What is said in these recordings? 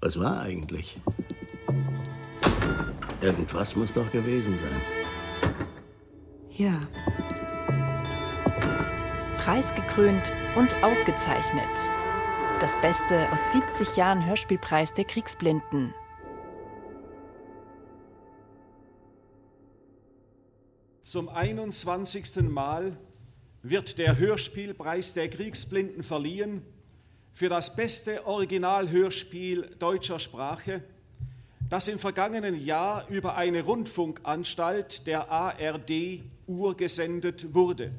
Was war eigentlich? Irgendwas muss doch gewesen sein. Ja. Preisgekrönt und ausgezeichnet. Das Beste aus 70 Jahren Hörspielpreis der Kriegsblinden. Zum 21. Mal wird der Hörspielpreis der Kriegsblinden verliehen für das beste Originalhörspiel deutscher Sprache, das im vergangenen Jahr über eine Rundfunkanstalt der ARD urgesendet wurde.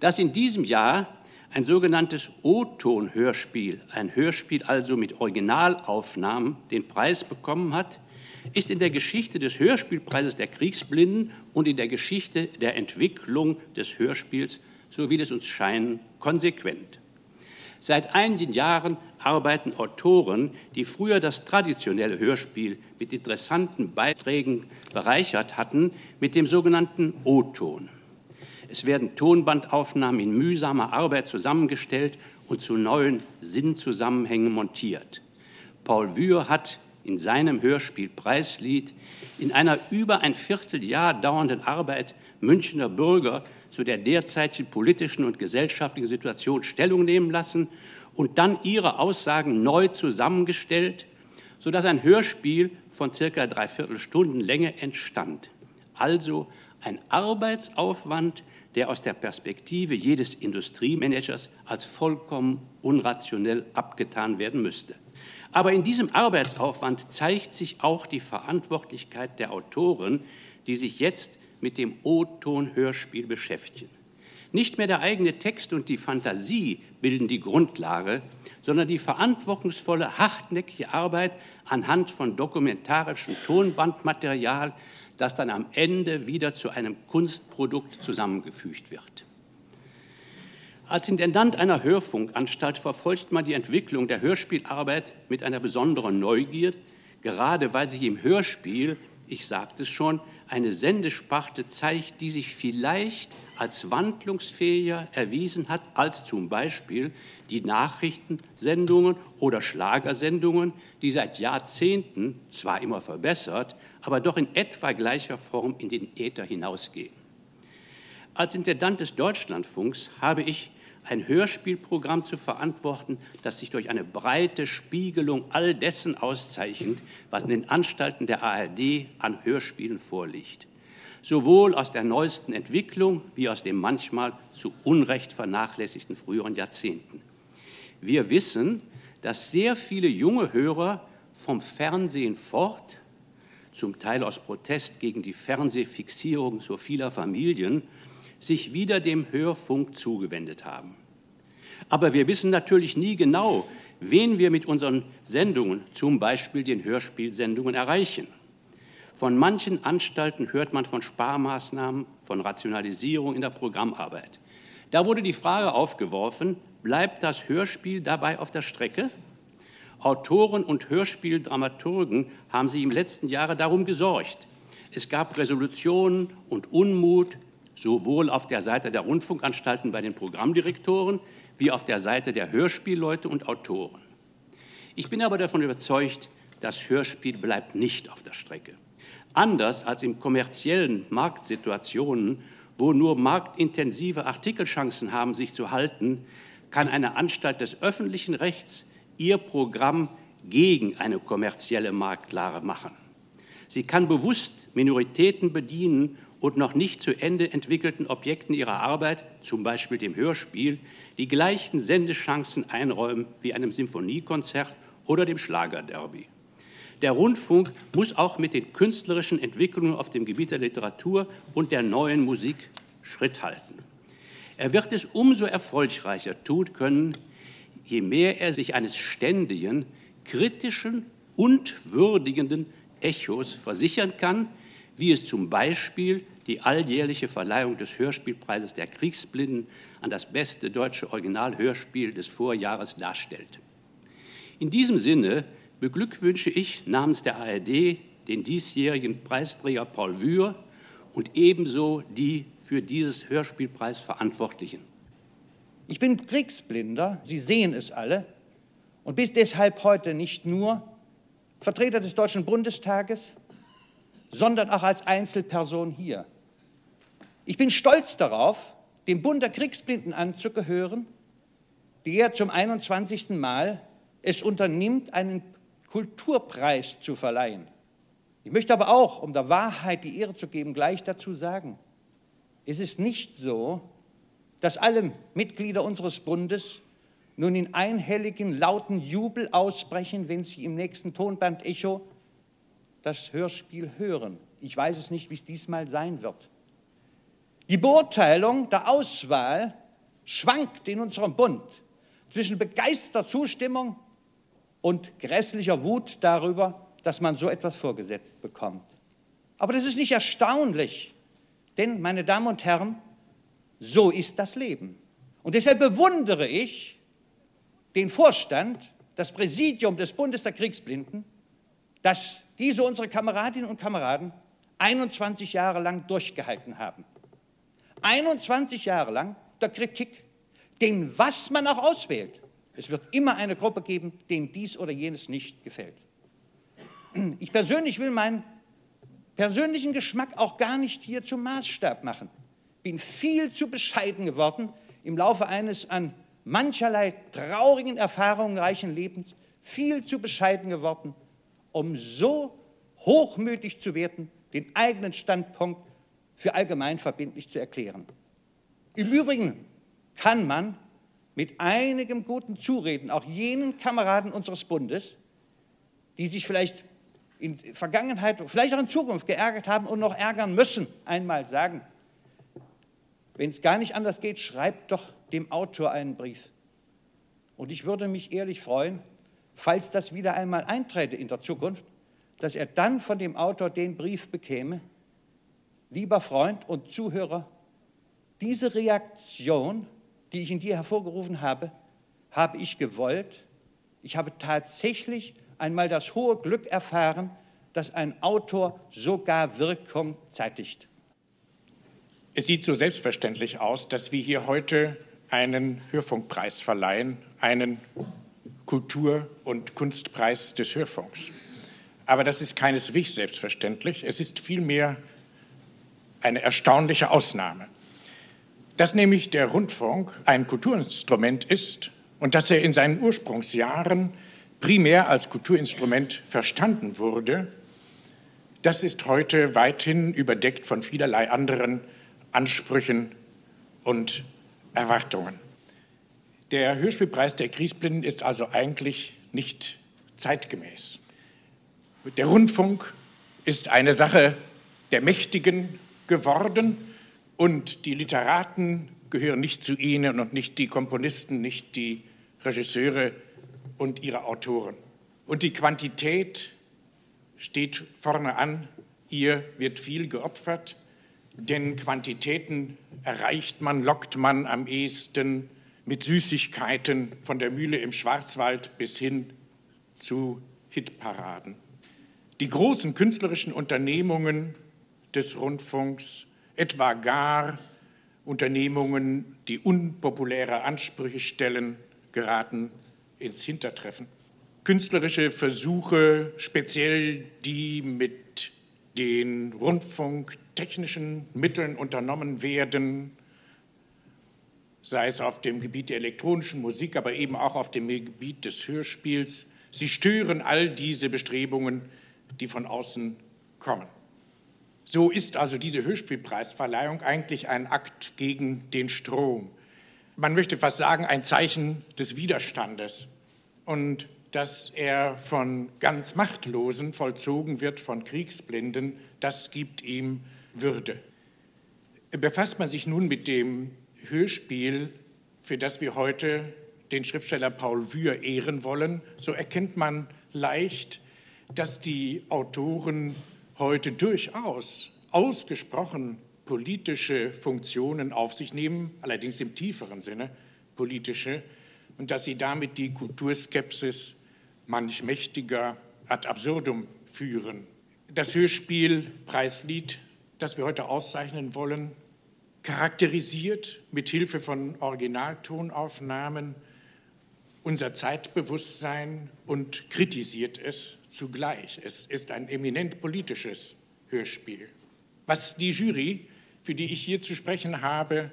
Dass in diesem Jahr ein sogenanntes O-Ton-Hörspiel, ein Hörspiel also mit Originalaufnahmen, den Preis bekommen hat, ist in der Geschichte des Hörspielpreises der Kriegsblinden und in der Geschichte der Entwicklung des Hörspiels, so will es uns scheinen, konsequent. Seit einigen Jahren arbeiten Autoren, die früher das traditionelle Hörspiel mit interessanten Beiträgen bereichert hatten, mit dem sogenannten O-Ton. Es werden Tonbandaufnahmen in mühsamer Arbeit zusammengestellt und zu neuen Sinnzusammenhängen montiert. Paul Wühr hat in seinem Hörspiel Preislied in einer über ein Vierteljahr dauernden Arbeit Münchner Bürger zu der derzeitigen politischen und gesellschaftlichen Situation Stellung nehmen lassen und dann ihre Aussagen neu zusammengestellt, sodass ein Hörspiel von circa dreiviertel Stunden Länge entstand. Also ein Arbeitsaufwand, der aus der Perspektive jedes Industriemanagers als vollkommen unrationell abgetan werden müsste. Aber in diesem Arbeitsaufwand zeigt sich auch die Verantwortlichkeit der Autoren, die sich jetzt mit dem O-Ton-Hörspiel beschäftigen. Nicht mehr der eigene Text und die Fantasie bilden die Grundlage, sondern die verantwortungsvolle, hartnäckige Arbeit anhand von dokumentarischem Tonbandmaterial, das dann am Ende wieder zu einem Kunstprodukt zusammengefügt wird. Als Intendant einer Hörfunkanstalt verfolgt man die Entwicklung der Hörspielarbeit mit einer besonderen Neugier, gerade weil sich im Hörspiel, ich sagte es schon, eine Sendesparte zeigt, die sich vielleicht als wandlungsfähiger erwiesen hat als zum Beispiel die Nachrichtensendungen oder Schlagersendungen, die seit Jahrzehnten zwar immer verbessert, aber doch in etwa gleicher Form in den Äther hinausgehen. Als Intendant des Deutschlandfunks habe ich ein Hörspielprogramm zu verantworten, das sich durch eine breite Spiegelung all dessen auszeichnet, was in den Anstalten der ARD an Hörspielen vorliegt. Sowohl aus der neuesten Entwicklung wie aus dem manchmal zu Unrecht vernachlässigten früheren Jahrzehnten. Wir wissen, dass sehr viele junge Hörer vom Fernsehen fort, zum Teil aus Protest gegen die Fernsehfixierung so vieler Familien, sich wieder dem Hörfunk zugewendet haben. Aber wir wissen natürlich nie genau, wen wir mit unseren Sendungen, zum Beispiel den Hörspielsendungen, erreichen. Von manchen Anstalten hört man von Sparmaßnahmen, von Rationalisierung in der Programmarbeit. Da wurde die Frage aufgeworfen, bleibt das Hörspiel dabei auf der Strecke? Autoren und Hörspieldramaturgen haben sich im letzten Jahre darum gesorgt. Es gab Resolutionen und Unmut, sowohl auf der Seite der Rundfunkanstalten bei den Programmdirektoren wie auf der Seite der Hörspielleute und Autoren. Ich bin aber davon überzeugt, das Hörspiel bleibt nicht auf der Strecke. Anders als in kommerziellen Marktsituationen, wo nur marktintensive Artikelchancen haben, sich zu halten, kann eine Anstalt des öffentlichen Rechts ihr Programm gegen eine kommerzielle Marktlage machen. Sie kann bewusst Minoritäten bedienen und noch nicht zu Ende entwickelten Objekten ihrer Arbeit, zum Beispiel dem Hörspiel, die gleichen Sendechancen einräumen wie einem Symphoniekonzert oder dem Schlagerderby. Der Rundfunk muss auch mit den künstlerischen Entwicklungen auf dem Gebiet der Literatur und der neuen Musik Schritt halten. Er wird es umso erfolgreicher tun können, je mehr er sich eines ständigen, kritischen und würdigenden Echos versichern kann, wie es zum Beispiel die alljährliche Verleihung des Hörspielpreises der Kriegsblinden an das beste deutsche Originalhörspiel des Vorjahres darstellt. In diesem Sinne beglückwünsche ich namens der ARD den diesjährigen Preisträger Paul Wühr und ebenso die für dieses Hörspielpreis Verantwortlichen. Ich bin Kriegsblinder, Sie sehen es alle, und bin deshalb heute nicht nur Vertreter des Deutschen Bundestages, sondern auch als Einzelperson hier. Ich bin stolz darauf, dem Bund der Kriegsblinden anzugehören, der zum 21. Mal es unternimmt, einen Kulturpreis zu verleihen. Ich möchte aber auch, um der Wahrheit die Ehre zu geben, gleich dazu sagen, es ist nicht so, dass alle Mitglieder unseres Bundes nun in einhelligen, lauten Jubel ausbrechen, wenn sie im nächsten Tonband-Echo das Hörspiel hören. Ich weiß es nicht, wie es diesmal sein wird. Die Beurteilung der Auswahl schwankt in unserem Bund zwischen begeisterter Zustimmung und grässlicher Wut darüber, dass man so etwas vorgesetzt bekommt. Aber das ist nicht erstaunlich, denn, meine Damen und Herren, so ist das Leben. Und deshalb bewundere ich den Vorstand, das Präsidium des Bundes der Kriegsblinden, dass diese unsere Kameradinnen und Kameraden 21 Jahre lang durchgehalten haben. 21 Jahre lang der Kritik, den was man auch auswählt. Es wird immer eine Gruppe geben, denen dies oder jenes nicht gefällt. Ich persönlich will meinen persönlichen Geschmack auch gar nicht hier zum Maßstab machen. Bin viel zu bescheiden geworden im Laufe eines an mancherlei traurigen Erfahrungen reichen Lebens, viel zu bescheiden geworden, um so hochmütig zu werden, den eigenen Standpunkt für allgemeinverbindlich zu erklären. Im Übrigen kann man mit einigem guten Zureden auch jenen Kameraden unseres Bundes, die sich vielleicht in Vergangenheit, vielleicht auch in Zukunft geärgert haben und noch ärgern müssen, einmal sagen, wenn es gar nicht anders geht, schreibt doch dem Autor einen Brief. Und ich würde mich ehrlich freuen, falls das wieder einmal einträte in der Zukunft, dass er dann von dem Autor den Brief bekäme, lieber Freund und Zuhörer, diese Reaktion, die ich in dir hervorgerufen habe, habe ich gewollt. Ich habe tatsächlich einmal das hohe Glück erfahren, dass ein Autor sogar Wirkung zeitigt. Es sieht so selbstverständlich aus, dass wir hier heute einen Hörfunkpreis verleihen, einen Kultur- und Kunstpreis des Hörfunks. Aber das ist keineswegs selbstverständlich. Es ist vielmehr eine erstaunliche Ausnahme. Dass nämlich der Rundfunk ein Kulturinstrument ist und dass er in seinen Ursprungsjahren primär als Kulturinstrument verstanden wurde, das ist heute weithin überdeckt von vielerlei anderen Ansprüchen und Erwartungen. Der Hörspielpreis der Kriegsblinden ist also eigentlich nicht zeitgemäß. Der Rundfunk ist eine Sache der Mächtigen geworden und die Literaten gehören nicht zu ihnen und nicht die Komponisten, nicht die Regisseure und ihre Autoren. Und die Quantität steht vorne an, ihr wird viel geopfert, denn Quantitäten erreicht man, lockt man am ehesten mit Süßigkeiten von der Mühle im Schwarzwald bis hin zu Hitparaden. Die großen künstlerischen Unternehmungen des Rundfunks, etwa gar Unternehmungen, die unpopuläre Ansprüche stellen, geraten ins Hintertreffen. Künstlerische Versuche, speziell die mit den rundfunktechnischen Mitteln unternommen werden, sei es auf dem Gebiet der elektronischen Musik, aber eben auch auf dem Gebiet des Hörspiels, sie stören all diese Bestrebungen die von außen kommen. So ist also diese Hörspielpreisverleihung eigentlich ein Akt gegen den Strom. Man möchte fast sagen, ein Zeichen des Widerstandes. Und dass er von ganz Machtlosen vollzogen wird, von Kriegsblinden, das gibt ihm Würde. Befasst man sich nun mit dem Hörspiel, für das wir heute den Schriftsteller Paul Wür ehren wollen, so erkennt man leicht, dass die Autoren heute durchaus ausgesprochen politische Funktionen auf sich nehmen, allerdings im tieferen Sinne politische, und dass sie damit die Kulturskepsis manch mächtiger ad absurdum führen. Das Hörspiel Preislied, das wir heute auszeichnen wollen, charakterisiert mit Hilfe von Originaltonaufnahmen unser Zeitbewusstsein und kritisiert es zugleich. Es ist ein eminent politisches Hörspiel. Was die Jury, für die ich hier zu sprechen habe,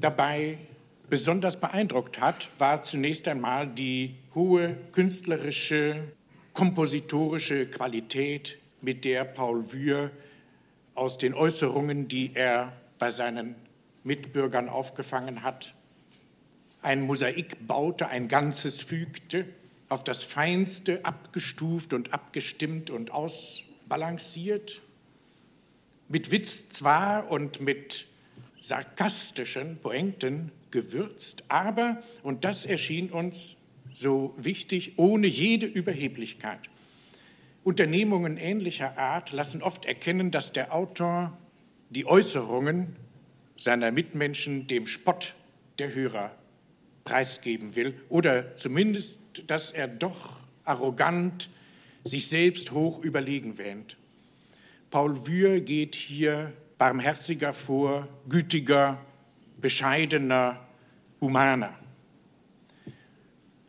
dabei besonders beeindruckt hat, war zunächst einmal die hohe künstlerische, kompositorische Qualität, mit der Paul Wür aus den Äußerungen, die er bei seinen Mitbürgern aufgefangen hat, ein Mosaik baute, ein Ganzes fügte, auf das Feinste abgestuft und abgestimmt und ausbalanciert, mit Witz zwar und mit sarkastischen Pointen gewürzt, aber, und das erschien uns so wichtig, ohne jede Überheblichkeit. Unternehmungen ähnlicher Art lassen oft erkennen, dass der Autor die Äußerungen seiner Mitmenschen dem Spott der Hörer preisgeben will oder zumindest, dass er doch arrogant sich selbst hoch überlegen wähnt. Paul Wür geht hier barmherziger vor, gütiger, bescheidener, humaner.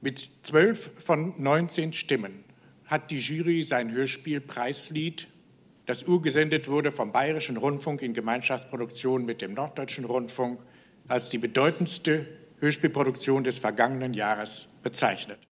Mit zwölf von 19 Stimmen hat die Jury sein Hörspiel Preislied, das urgesendet wurde vom Bayerischen Rundfunk in Gemeinschaftsproduktion mit dem Norddeutschen Rundfunk, als die bedeutendste Hörspielproduktion des vergangenen Jahres bezeichnet.